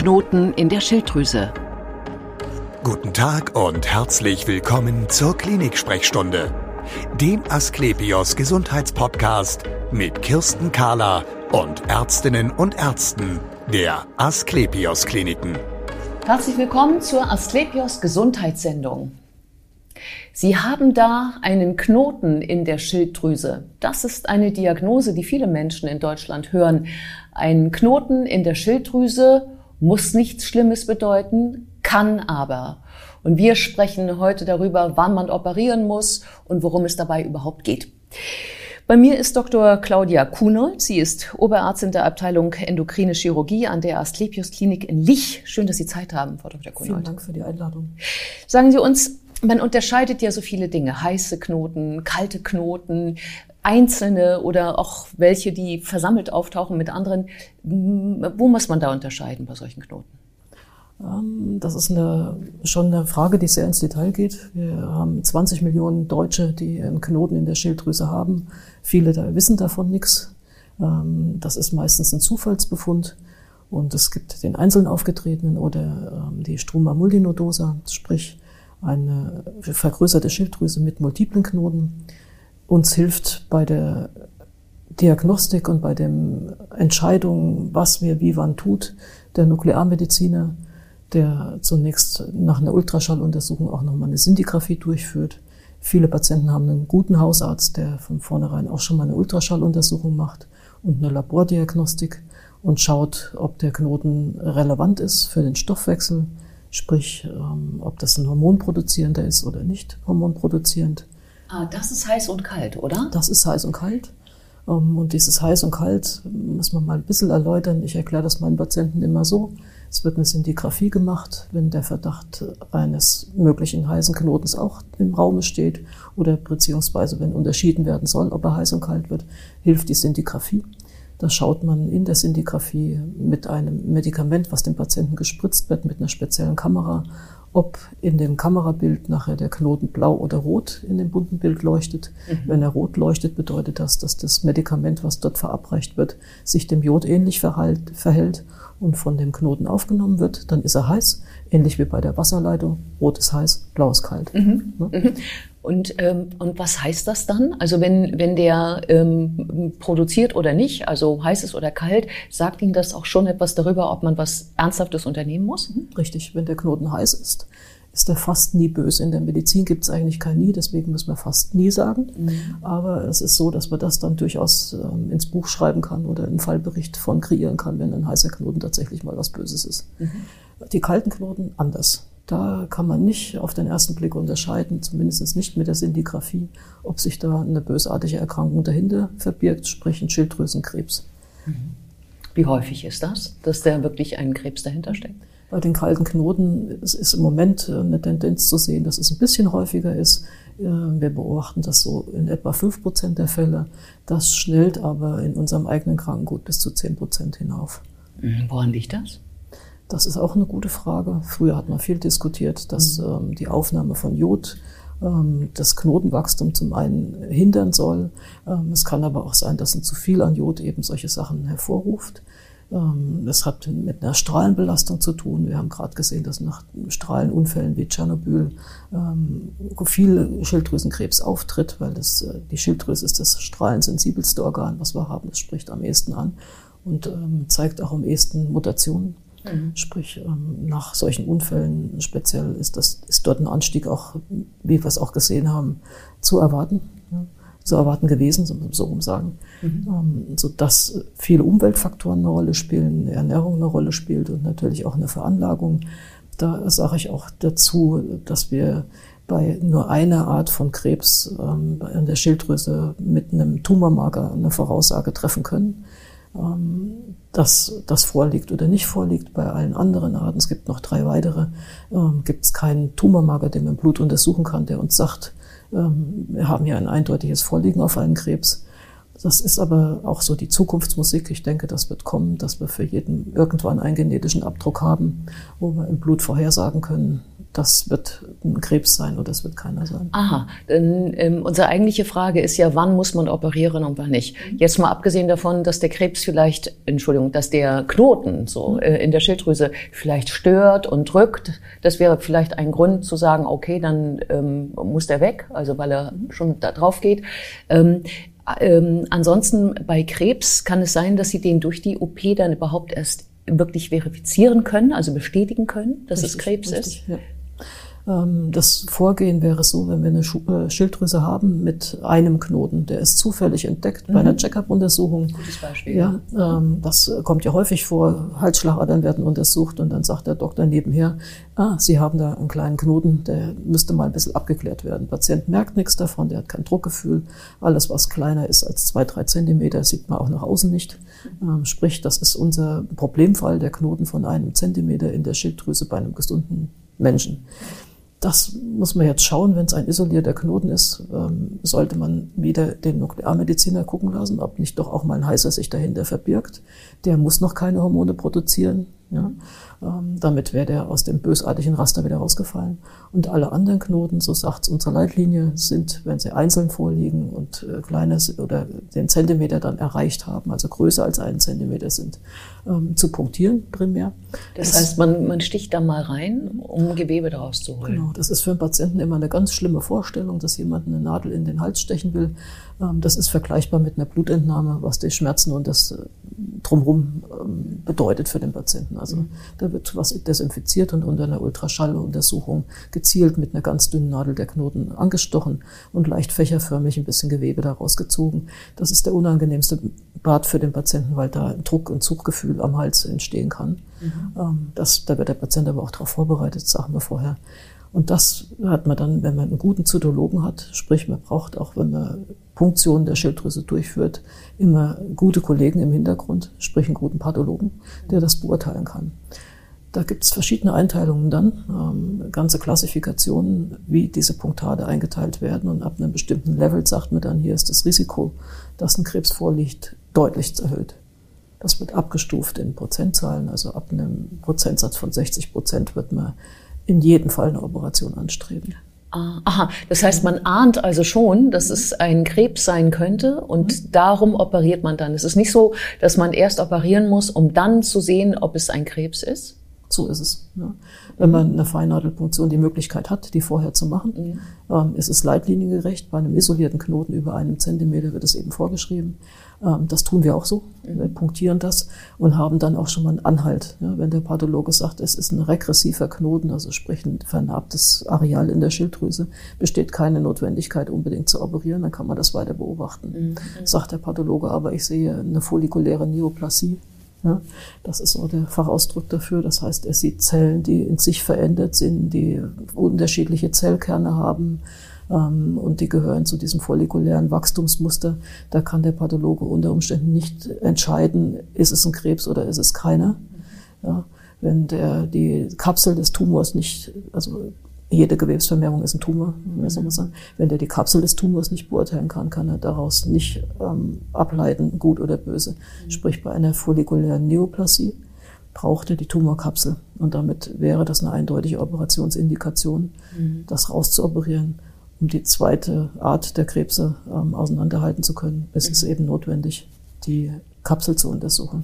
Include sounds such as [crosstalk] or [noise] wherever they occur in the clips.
Knoten in der Schilddrüse. Guten Tag und herzlich willkommen zur Klinik-Sprechstunde, dem Asklepios Gesundheitspodcast mit Kirsten Kahler und Ärztinnen und Ärzten der Asklepios Kliniken. Herzlich willkommen zur Asklepios Gesundheitssendung. Sie haben da einen Knoten in der Schilddrüse. Das ist eine Diagnose, die viele Menschen in Deutschland hören. Ein Knoten in der Schilddrüse muss nichts Schlimmes bedeuten, kann aber. Und wir sprechen heute darüber, wann man operieren muss und worum es dabei überhaupt geht. Bei mir ist Dr. Claudia Kunold. Sie ist Oberärztin der Abteilung Endokrine Chirurgie an der Asklepios Klinik in Lich. Schön, dass Sie Zeit haben, Frau Dr. Kunold. Vielen Dank für die Einladung. Sagen Sie uns, man unterscheidet ja so viele Dinge. Heiße Knoten, kalte Knoten, einzelne oder auch welche, die versammelt auftauchen mit anderen. Wo muss man da unterscheiden bei solchen Knoten? Ähm, das ist eine, schon eine Frage, die sehr ins Detail geht. Wir haben 20 Millionen Deutsche, die einen Knoten in der Schilddrüse haben. Viele da wissen davon nichts. Ähm, das ist meistens ein Zufallsbefund. Und es gibt den einzeln aufgetretenen oder ähm, die Struma multinodosa, sprich eine vergrößerte Schilddrüse mit multiplen Knoten uns hilft bei der Diagnostik und bei den Entscheidungen, was wir wie wann tut, der Nuklearmediziner, der zunächst nach einer Ultraschalluntersuchung auch nochmal eine Sintigraphie durchführt. Viele Patienten haben einen guten Hausarzt, der von vornherein auch schon mal eine Ultraschalluntersuchung macht und eine Labordiagnostik und schaut, ob der Knoten relevant ist für den Stoffwechsel, sprich, ähm, ob das ein hormonproduzierender ist oder nicht hormonproduzierend. Ah, das ist heiß und kalt, oder? Das ist heiß und kalt. Ähm, und dieses heiß und kalt muss man mal ein bisschen erläutern. Ich erkläre das meinen Patienten immer so. Es wird eine Sintigraphie gemacht, wenn der Verdacht eines möglichen heißen Knotens auch im Raum steht oder beziehungsweise wenn unterschieden werden soll, ob er heiß und kalt wird, hilft die Sintigraphie. Da schaut man in der Sintigraphie mit einem Medikament, was dem Patienten gespritzt wird, mit einer speziellen Kamera, ob in dem Kamerabild nachher der Knoten blau oder rot in dem bunten Bild leuchtet. Mhm. Wenn er rot leuchtet, bedeutet das, dass das Medikament, was dort verabreicht wird, sich dem Jod ähnlich verhält, verhält und von dem Knoten aufgenommen wird. Dann ist er heiß, ähnlich wie bei der Wasserleitung. Rot ist heiß, blau ist kalt. Mhm. Ne? Mhm. Und, ähm, und was heißt das dann? Also wenn, wenn der ähm, produziert oder nicht, also heiß ist oder kalt, sagt Ihnen das auch schon etwas darüber, ob man was Ernsthaftes unternehmen muss? Mhm. Richtig, wenn der Knoten heiß ist, ist er fast nie böse. In der Medizin gibt es eigentlich kein Nie, deswegen müssen wir fast nie sagen. Mhm. Aber es ist so, dass man das dann durchaus ähm, ins Buch schreiben kann oder einen Fallbericht von kreieren kann, wenn ein heißer Knoten tatsächlich mal was Böses ist. Mhm. Die kalten Knoten anders. Da kann man nicht auf den ersten Blick unterscheiden, zumindest nicht mit der Sintigraphie, ob sich da eine bösartige Erkrankung dahinter verbirgt, sprich ein Schilddrüsenkrebs. Mhm. Wie häufig ist das, dass da wirklich ein Krebs dahinter steckt? Bei den kalten Knoten ist, im Moment eine Tendenz zu sehen, dass es ein bisschen häufiger ist. Wir beobachten das so in etwa fünf Prozent der Fälle. Das schnellt aber in unserem eigenen Krankengut bis zu zehn Prozent hinauf. Mhm. Woran liegt das? Das ist auch eine gute Frage. Früher hat man viel diskutiert, dass mhm. ähm, die Aufnahme von Jod ähm, das Knotenwachstum zum einen hindern soll. Ähm, es kann aber auch sein, dass ein zu viel an Jod eben solche Sachen hervorruft. Ähm, das hat mit einer Strahlenbelastung zu tun. Wir haben gerade gesehen, dass nach Strahlenunfällen wie Tschernobyl ähm, viel Schilddrüsenkrebs auftritt, weil das, äh, die Schilddrüse ist das strahlensensibelste Organ, was wir haben. Das spricht am ehesten an und ähm, zeigt auch am ehesten Mutationen. Mhm. Sprich, ähm, nach solchen Unfällen speziell ist, das, ist dort ein Anstieg auch, wie wir es auch gesehen haben, zu erwarten. Zu erwarten gewesen, so, rum sagen. Mhm. Ähm, so dass viele Umweltfaktoren eine Rolle spielen, Ernährung eine Rolle spielt und natürlich auch eine Veranlagung. Da sage ich auch dazu, dass wir bei nur einer Art von Krebs ähm, in der Schilddrüse mit einem Tumormarker eine Voraussage treffen können. Ähm, dass das vorliegt oder nicht vorliegt. Bei allen anderen Arten, es gibt noch drei weitere, ähm, gibt es keinen Tumormarker, den man im Blut untersuchen kann, der uns sagt, ähm, wir haben hier ein eindeutiges Vorliegen auf einen Krebs. Das ist aber auch so die Zukunftsmusik. Ich denke, das wird kommen, dass wir für jeden irgendwann einen genetischen Abdruck haben, wo wir im Blut vorhersagen können, das wird ein Krebs sein oder das wird keiner sein. Aha, denn ähm, unsere eigentliche Frage ist ja, wann muss man operieren und wann nicht. Mhm. Jetzt mal abgesehen davon, dass der Krebs vielleicht, Entschuldigung, dass der Knoten so mhm. äh, in der Schilddrüse vielleicht stört und drückt, das wäre vielleicht ein Grund zu sagen, okay, dann ähm, muss der weg, also weil er mhm. schon da drauf geht. Ähm, ähm, ansonsten bei Krebs kann es sein, dass Sie den durch die OP dann überhaupt erst wirklich verifizieren können, also bestätigen können, dass richtig, es Krebs richtig, ist. Ja. Ähm, das Vorgehen wäre so, wenn wir eine äh, Schilddrüse haben mit einem Knoten, der ist zufällig entdeckt mhm. bei einer Check-up-Untersuchung. Gutes Beispiel. Ja, ähm, das kommt ja häufig vor. Halsschlagadern werden untersucht und dann sagt der Doktor nebenher, ah, Sie haben da einen kleinen Knoten, der müsste mal ein bisschen abgeklärt werden. Der Patient merkt nichts davon, der hat kein Druckgefühl. Alles, was kleiner ist als zwei, drei Zentimeter, sieht man auch nach außen nicht. Ähm, sprich, das ist unser Problemfall, der Knoten von einem Zentimeter in der Schilddrüse bei einem gesunden Menschen. Das muss man jetzt schauen, wenn es ein isolierter Knoten ist, ähm, sollte man wieder den Nuklearmediziner gucken lassen, ob nicht doch auch mal ein Heißer sich dahinter verbirgt. Der muss noch keine Hormone produzieren. Ja? Ähm, damit wäre der aus dem bösartigen Raster wieder rausgefallen. Und alle anderen Knoten, so sagt unsere Leitlinie, sind, wenn sie einzeln vorliegen und äh, kleiner oder den Zentimeter dann erreicht haben, also größer als einen Zentimeter sind, ähm, zu punktieren primär. Das, das heißt, man, man sticht da mal rein, um Gewebe daraus zu holen. Genau, das ist für einen Patienten immer eine ganz schlimme Vorstellung, dass jemand eine Nadel in den Hals stechen will. Ähm, das ist vergleichbar mit einer Blutentnahme, was die Schmerzen und das äh, drumherum ähm, bedeutet für den Patienten. Also da wird was desinfiziert und unter einer Ultraschalluntersuchung gezielt mit einer ganz dünnen Nadel der Knoten angestochen und leicht fächerförmig ein bisschen Gewebe daraus gezogen. Das ist der unangenehmste Bad für den Patienten, weil da ein Druck- und Zuggefühl am Hals entstehen kann. Mhm. Ähm, das, da wird der Patient aber auch darauf vorbereitet, sagen wir vorher. Und das hat man dann, wenn man einen guten Zytologen hat, sprich man braucht auch, wenn man Punktionen der Schilddrüse durchführt, immer gute Kollegen im Hintergrund, sprich einen guten Pathologen, der das beurteilen kann. Da gibt es verschiedene Einteilungen dann, ähm, ganze Klassifikationen, wie diese Punktade eingeteilt werden. Und ab einem bestimmten Level sagt man dann, hier ist das Risiko, dass ein Krebs vorliegt, deutlich erhöht. Das wird abgestuft in Prozentzahlen. Also ab einem Prozentsatz von 60 Prozent wird man in jedem Fall eine Operation anstreben. Ah, aha, das heißt, man ahnt also schon, dass es ein Krebs sein könnte und mhm. darum operiert man dann. Es ist nicht so, dass man erst operieren muss, um dann zu sehen, ob es ein Krebs ist. So ist es. Ja. Wenn man eine Feinnadelpunktion die Möglichkeit hat, die vorher zu machen, ja. ähm, ist es leitliniengerecht. Bei einem isolierten Knoten über einem Zentimeter wird es eben vorgeschrieben. Ähm, das tun wir auch so. Wir punktieren das und haben dann auch schon mal einen Anhalt. Ja, wenn der Pathologe sagt, es ist ein regressiver Knoten, also sprich ein vernarbtes Areal in der Schilddrüse, besteht keine Notwendigkeit unbedingt zu operieren, dann kann man das weiter beobachten. Mhm. Sagt der Pathologe aber, ich sehe eine follikuläre Neoplasie, ja, das ist so der Fachausdruck dafür. Das heißt, er sieht Zellen, die in sich verändert sind, die unterschiedliche Zellkerne haben ähm, und die gehören zu diesem follikulären Wachstumsmuster. Da kann der Pathologe unter Umständen nicht entscheiden, ist es ein Krebs oder ist es keiner. Ja, wenn der die Kapsel des Tumors nicht, also jede Gewebsvermehrung ist ein Tumor, muss sagen. Wenn der die Kapsel des Tumors nicht beurteilen kann, kann er daraus nicht ähm, ableiten, gut oder böse. Mhm. Sprich, bei einer follikulären Neoplasie braucht er die Tumorkapsel. Und damit wäre das eine eindeutige Operationsindikation, mhm. das rauszuoperieren, um die zweite Art der Krebse ähm, auseinanderhalten zu können. Es mhm. ist eben notwendig, die Kapsel zu untersuchen.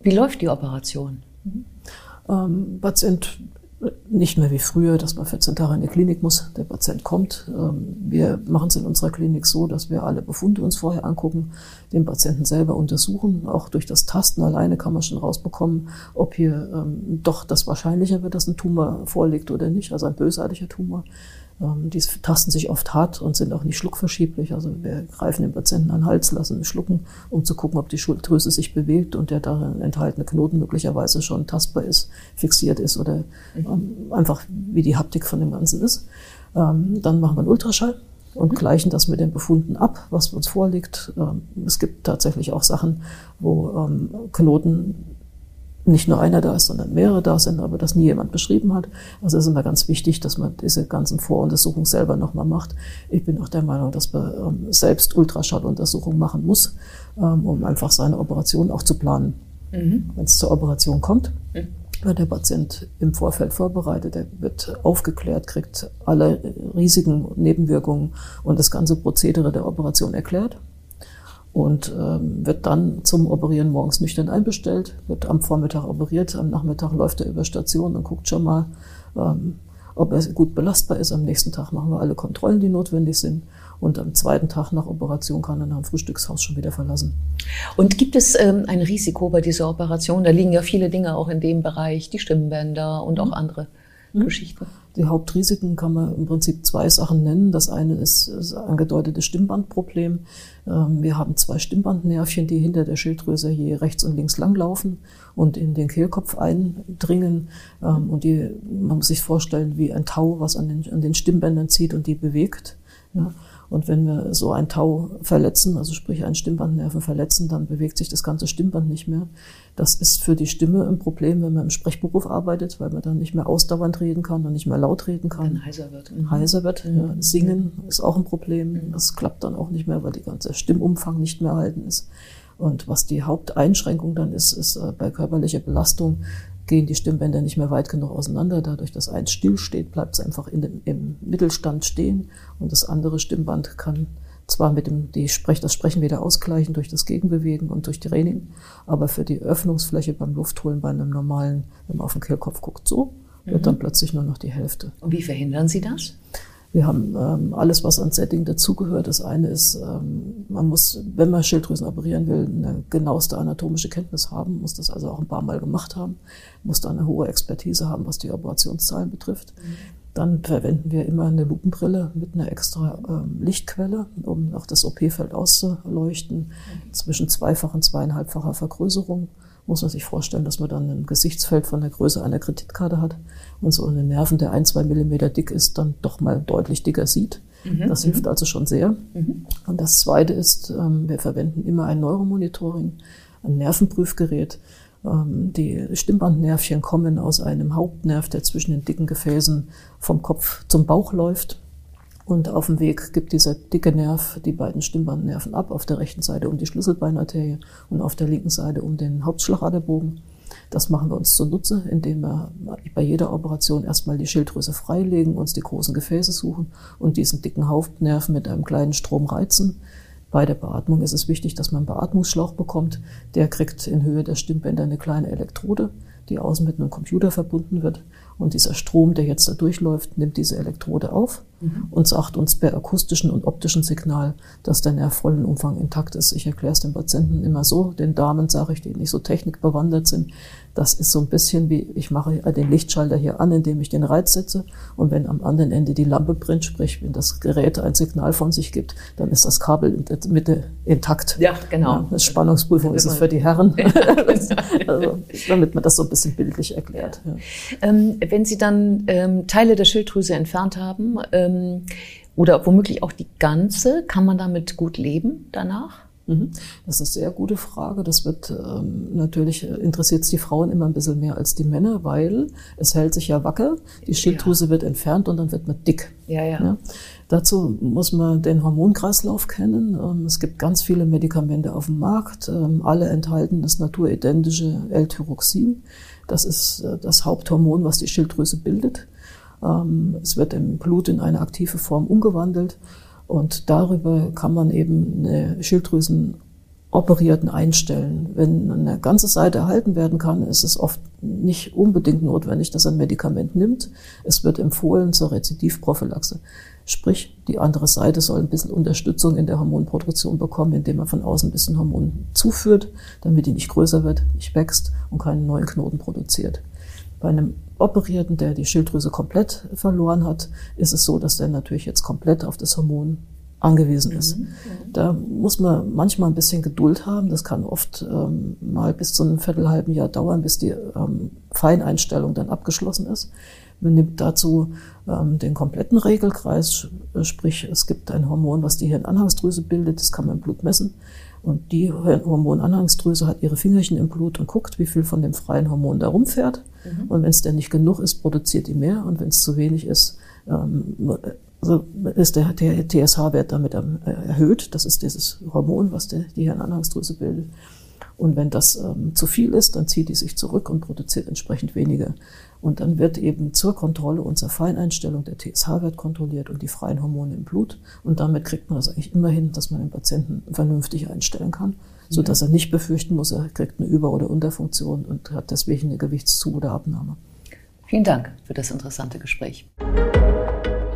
Wie läuft die Operation? Mhm. Ähm, Patient nicht mehr wie früher, dass man 14 Tage in die Klinik muss. Der Patient kommt. Ähm, wir machen es in unserer Klinik so, dass wir alle Befunde uns vorher angucken, den Patienten selber untersuchen. Auch durch das Tasten alleine kann man schon rausbekommen, ob hier ähm, doch das wahrscheinlicher wird, dass ein Tumor vorliegt oder nicht, also ein bösartiger Tumor. Ähm, die tasten sich oft hart und sind auch nicht schluckverschieblich. Also wir greifen den Patienten an den Hals, lassen ihn schlucken, um zu gucken, ob die Schulddrüse sich bewegt und der darin enthaltene Knoten möglicherweise schon tastbar ist, fixiert ist oder ähm, einfach wie die Haptik von dem Ganzen ist. Ähm, dann machen wir einen Ultraschall und mhm. gleichen das mit den Befunden ab, was uns vorliegt. es gibt tatsächlich auch Sachen, wo Knoten nicht nur einer da ist, sondern mehrere da sind, aber das nie jemand beschrieben hat. Also es ist immer ganz wichtig, dass man diese ganzen Voruntersuchungen selber nochmal macht. Ich bin auch der Meinung, dass man ähm, selbst Ultraschalluntersuchungen machen muss, ähm, um einfach seine Operation auch zu planen. Mhm. Wenn es zur Operation kommt, mhm. wird der Patient im Vorfeld vorbereitet, er wird aufgeklärt, kriegt alle Risiken, Nebenwirkungen und das ganze Prozedere der Operation erklärt und ähm, wird dann zum Operieren morgens nüchtern einbestellt, wird am Vormittag operiert, am Nachmittag läuft er über Station und guckt schon mal, ähm, ob er gut belastbar ist. Am nächsten Tag machen wir alle Kontrollen, die notwendig sind. Und am zweiten Tag nach Operation kann er nach dem Frühstückshaus schon wieder verlassen. Und gibt es ähm, ein Risiko bei dieser Operation? Da liegen ja viele Dinge auch in dem Bereich, die Stimmbänder und auch mhm. andere Geschichten. Die Hauptrisiken kann man im Prinzip zwei Sachen nennen. Das eine ist das angedeutete Stimmbandproblem. Ähm, wir haben zwei Stimmbandnervchen, die hinter der Schilddrüse je rechts und links langlaufen und in den Kehlkopf eindringen. Ähm, und die, man muss sich vorstellen, wie ein Tau, was an den, an den Stimmbändern zieht und die bewegt. Ja. Und wenn wir so ein Tau verletzen, also sprich einen Stimmbandnerven verletzen, dann bewegt sich das ganze Stimmband nicht mehr. Das ist für die Stimme ein Problem, wenn man im Sprechberuf arbeitet, weil man dann nicht mehr ausdauernd reden kann und nicht mehr laut reden kann. Dann heiser wird. Mhm. Heiser wird. Mhm. Ja. Singen ist auch ein Problem. Mhm. Das klappt dann auch nicht mehr, weil die ganze Stimmumfang nicht mehr erhalten ist. Und was die Haupteinschränkung dann ist, ist äh, bei körperlicher Belastung gehen die Stimmbänder nicht mehr weit genug auseinander. Dadurch, dass eins still steht, bleibt es einfach dem, im Mittelstand stehen und das andere Stimmband kann zwar mit dem die Sprech, das Sprechen wieder ausgleichen durch das Gegenbewegen und durch Training, aber für die Öffnungsfläche beim Luftholen bei einem normalen, wenn man auf den Kehlkopf guckt, so, wird mhm. dann plötzlich nur noch die Hälfte. Und wie verhindern Sie das? Wir haben ähm, alles, was an Setting dazugehört. Das eine ist, ähm, man muss, wenn man Schilddrüsen operieren will, eine genaueste anatomische Kenntnis haben, muss das also auch ein paar Mal gemacht haben, muss da eine hohe Expertise haben, was die Operationszahlen betrifft. Mhm. Dann verwenden wir immer eine Lupenbrille mit einer extra ähm, Lichtquelle, um auch das OP-Feld auszuleuchten, mhm. zwischen zweifacher und zweieinhalbfacher Vergrößerung muss man sich vorstellen, dass man dann ein Gesichtsfeld von der Größe einer Kreditkarte hat und so einen Nerven, der ein, zwei Millimeter dick ist, dann doch mal deutlich dicker sieht. Mhm. Das hilft mhm. also schon sehr. Mhm. Und das Zweite ist, ähm, wir verwenden immer ein Neuromonitoring, ein Nervenprüfgerät. Ähm, die Stimmbandnervchen kommen aus einem Hauptnerv, der zwischen den dicken Gefäßen vom Kopf zum Bauch läuft. Und auf dem Weg gibt dieser dicke Nerv die beiden Stimmbandnerven ab, auf der rechten Seite um die Schlüsselbeinarterie und auf der linken Seite um den Hauptschlagaderbogen. Das machen wir uns zunutze, indem wir bei jeder Operation erstmal die Schilddrüse freilegen, uns die großen Gefäße suchen und diesen dicken Hauptnerv mit einem kleinen Strom reizen. Bei der Beatmung ist es wichtig, dass man einen Beatmungsschlauch bekommt. Der kriegt in Höhe der Stimmbänder eine kleine Elektrode, die außen mit einem Computer verbunden wird. Und dieser Strom, der jetzt da durchläuft, nimmt diese Elektrode auf mhm. und sagt uns per akustischen und optischen Signal, dass der Nerv vollen Umfang intakt ist. Ich erkläre es den Patienten immer so, den Damen sage ich, die nicht so technikbewandert sind, das ist so ein bisschen wie, ich mache den Lichtschalter hier an, indem ich den Reiz setze. Und wenn am anderen Ende die Lampe brennt, sprich, wenn das Gerät ein Signal von sich gibt, dann ist das Kabel in der Mitte intakt. Ja, genau. Ja, das Spannungsprüfung ist es für die Herren, [laughs] [laughs] also, damit man das so ein bisschen bildlich erklärt. Ja. Ähm, wenn Sie dann ähm, Teile der Schilddrüse entfernt haben, ähm, oder womöglich auch die ganze, kann man damit gut leben danach? Mhm. Das ist eine sehr gute Frage. Das wird ähm, natürlich äh, interessiert die Frauen immer ein bisschen mehr als die Männer, weil es hält sich ja wacker, die Schilddrüse ja. wird entfernt und dann wird man dick. Ja, ja. ja? Dazu muss man den Hormonkreislauf kennen. Ähm, es gibt ganz viele Medikamente auf dem Markt. Ähm, alle enthalten das naturidentische L-Tyroxin. Das ist äh, das Haupthormon, was die Schilddrüse bildet. Ähm, es wird im Blut in eine aktive Form umgewandelt. Und darüber kann man eben eine Schilddrüsenoperierten einstellen. Wenn eine ganze Seite erhalten werden kann, ist es oft nicht unbedingt notwendig, dass ein Medikament nimmt. Es wird empfohlen zur Rezidivprophylaxe. Sprich, die andere Seite soll ein bisschen Unterstützung in der Hormonproduktion bekommen, indem man von außen ein bisschen Hormon zuführt, damit die nicht größer wird, nicht wächst und keinen neuen Knoten produziert. Bei einem Operierten, der die Schilddrüse komplett verloren hat, ist es so, dass der natürlich jetzt komplett auf das Hormon angewiesen ist. Mhm. Da muss man manchmal ein bisschen Geduld haben. Das kann oft ähm, mal bis zu einem viertelhalben Jahr dauern, bis die ähm, Feineinstellung dann abgeschlossen ist. Man nimmt dazu ähm, den kompletten Regelkreis, sprich es gibt ein Hormon, was die Hirnanhangsdrüse bildet, das kann man im Blut messen. Und die Hormonanhangsdrüse hat ihre Fingerchen im Blut und guckt, wie viel von dem freien Hormon da rumfährt. Mhm. Und wenn es denn nicht genug ist, produziert die mehr. Und wenn es zu wenig ist, ähm, also ist der, der TSH-Wert damit erhöht. Das ist dieses Hormon, was der, die Hirnanhangsdrüse bildet. Und wenn das ähm, zu viel ist, dann zieht die sich zurück und produziert entsprechend weniger. Und dann wird eben zur Kontrolle unserer Feineinstellung der TSH-Wert kontrolliert und die freien Hormone im Blut. Und damit kriegt man das eigentlich immer hin, dass man den Patienten vernünftig einstellen kann, so dass er nicht befürchten muss, er kriegt eine Über- oder Unterfunktion und hat deswegen eine Gewichtszu- oder Abnahme. Vielen Dank für das interessante Gespräch.